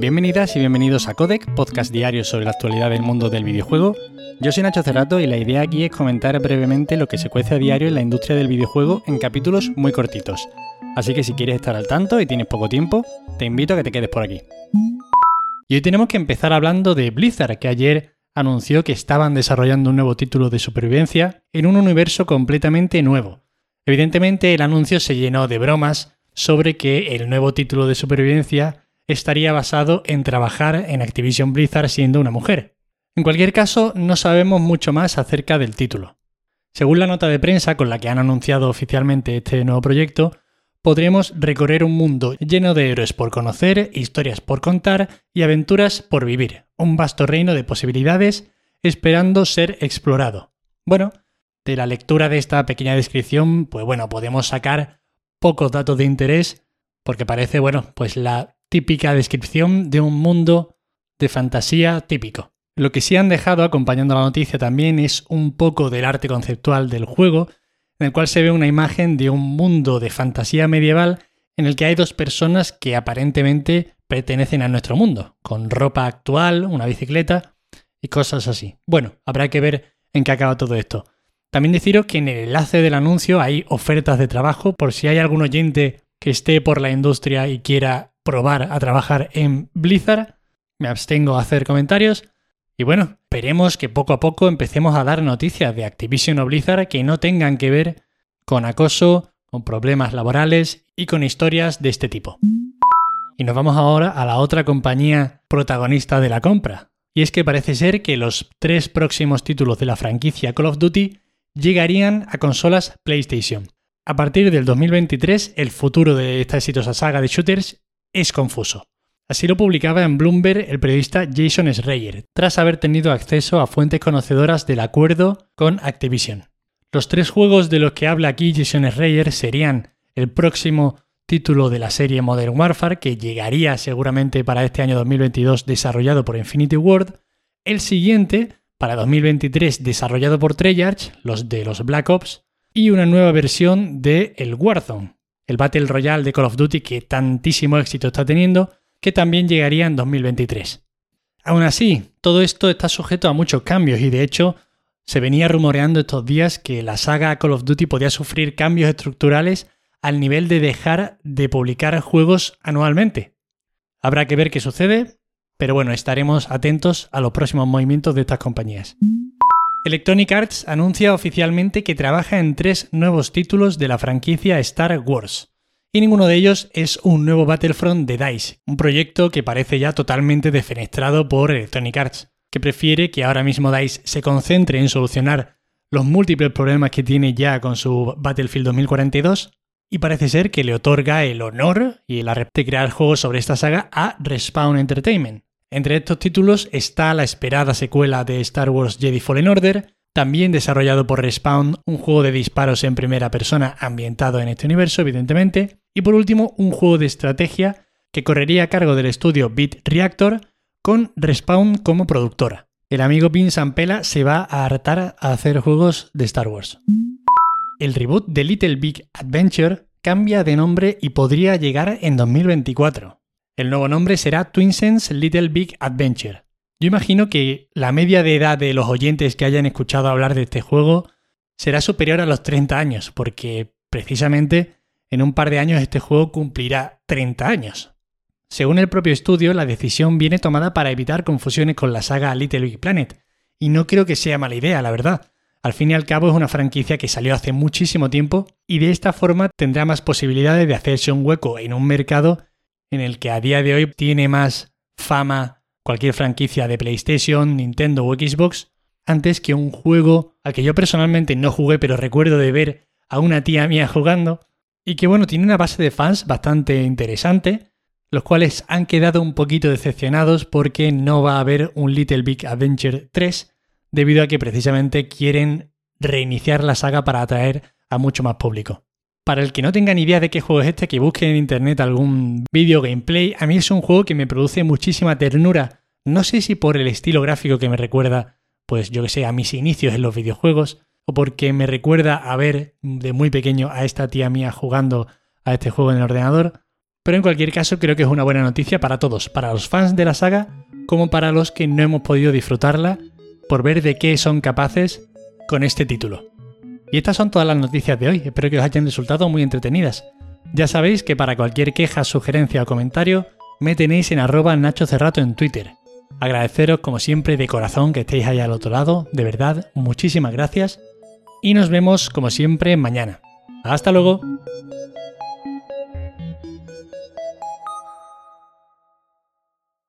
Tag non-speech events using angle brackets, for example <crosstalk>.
Bienvenidas y bienvenidos a Codec, podcast diario sobre la actualidad del mundo del videojuego. Yo soy Nacho Cerrato y la idea aquí es comentar brevemente lo que se cuece a diario en la industria del videojuego en capítulos muy cortitos. Así que si quieres estar al tanto y tienes poco tiempo, te invito a que te quedes por aquí. Y hoy tenemos que empezar hablando de Blizzard, que ayer anunció que estaban desarrollando un nuevo título de supervivencia en un universo completamente nuevo. Evidentemente el anuncio se llenó de bromas sobre que el nuevo título de supervivencia estaría basado en trabajar en Activision Blizzard siendo una mujer. En cualquier caso, no sabemos mucho más acerca del título. Según la nota de prensa con la que han anunciado oficialmente este nuevo proyecto, podremos recorrer un mundo lleno de héroes por conocer, historias por contar y aventuras por vivir, un vasto reino de posibilidades esperando ser explorado. Bueno, de la lectura de esta pequeña descripción, pues bueno, podemos sacar pocos datos de interés porque parece, bueno, pues la típica descripción de un mundo de fantasía típico. Lo que sí han dejado acompañando la noticia también es un poco del arte conceptual del juego, en el cual se ve una imagen de un mundo de fantasía medieval en el que hay dos personas que aparentemente pertenecen a nuestro mundo, con ropa actual, una bicicleta y cosas así. Bueno, habrá que ver en qué acaba todo esto. También deciros que en el enlace del anuncio hay ofertas de trabajo por si hay algún oyente que esté por la industria y quiera probar a trabajar en Blizzard. Me abstengo a hacer comentarios. Y bueno, esperemos que poco a poco empecemos a dar noticias de Activision o Blizzard que no tengan que ver con acoso, con problemas laborales y con historias de este tipo. Y nos vamos ahora a la otra compañía protagonista de la compra. Y es que parece ser que los tres próximos títulos de la franquicia Call of Duty llegarían a consolas PlayStation. A partir del 2023, el futuro de esta exitosa saga de shooters es confuso. Así lo publicaba en Bloomberg el periodista Jason Schreier, tras haber tenido acceso a fuentes conocedoras del acuerdo con Activision. Los tres juegos de los que habla aquí Jason Schreier serían el próximo título de la serie Modern Warfare, que llegaría seguramente para este año 2022 desarrollado por Infinity Ward, el siguiente, para 2023 desarrollado por Treyarch, los de los Black Ops, y una nueva versión de el Warzone, el Battle Royale de Call of Duty que tantísimo éxito está teniendo, que también llegaría en 2023. Aún así, todo esto está sujeto a muchos cambios y de hecho se venía rumoreando estos días que la saga Call of Duty podía sufrir cambios estructurales al nivel de dejar de publicar juegos anualmente. Habrá que ver qué sucede, pero bueno, estaremos atentos a los próximos movimientos de estas compañías. Electronic Arts anuncia oficialmente que trabaja en tres nuevos títulos de la franquicia Star Wars. Y ninguno de ellos es un nuevo Battlefront de DICE, un proyecto que parece ya totalmente defenestrado por Electronic Arts, que prefiere que ahora mismo DICE se concentre en solucionar los múltiples problemas que tiene ya con su Battlefield 2042 y parece ser que le otorga el honor y la de crear juegos sobre esta saga a Respawn Entertainment, entre estos títulos está la esperada secuela de Star Wars Jedi Fallen Order, también desarrollado por Respawn, un juego de disparos en primera persona ambientado en este universo, evidentemente, y por último un juego de estrategia que correría a cargo del estudio Beat Reactor con Respawn como productora. El amigo Pin Sampela se va a hartar a hacer juegos de Star Wars. El reboot de Little Big Adventure cambia de nombre y podría llegar en 2024. El nuevo nombre será Twinsense Little Big Adventure. Yo imagino que la media de edad de los oyentes que hayan escuchado hablar de este juego será superior a los 30 años, porque precisamente en un par de años este juego cumplirá 30 años. Según el propio estudio, la decisión viene tomada para evitar confusiones con la saga Little Big Planet, y no creo que sea mala idea, la verdad. Al fin y al cabo es una franquicia que salió hace muchísimo tiempo y de esta forma tendrá más posibilidades de hacerse un hueco en un mercado en el que a día de hoy tiene más fama cualquier franquicia de PlayStation, Nintendo o Xbox, antes que un juego al que yo personalmente no jugué, pero recuerdo de ver a una tía mía <laughs> jugando, y que bueno, tiene una base de fans bastante interesante, los cuales han quedado un poquito decepcionados porque no va a haber un Little Big Adventure 3, debido a que precisamente quieren reiniciar la saga para atraer a mucho más público. Para el que no tenga ni idea de qué juego es este, que busque en internet algún vídeo gameplay, a mí es un juego que me produce muchísima ternura. No sé si por el estilo gráfico que me recuerda, pues yo que sé, a mis inicios en los videojuegos, o porque me recuerda a ver de muy pequeño a esta tía mía jugando a este juego en el ordenador, Pero en cualquier caso creo que es una buena noticia para todos, para los fans de la saga como para los que no hemos podido disfrutarla por ver de qué son capaces con este título. Y estas son todas las noticias de hoy, espero que os hayan resultado muy entretenidas. Ya sabéis que para cualquier queja, sugerencia o comentario me tenéis en arroba Nacho Cerrato en Twitter. Agradeceros como siempre de corazón que estéis ahí al otro lado, de verdad, muchísimas gracias y nos vemos como siempre mañana. Hasta luego.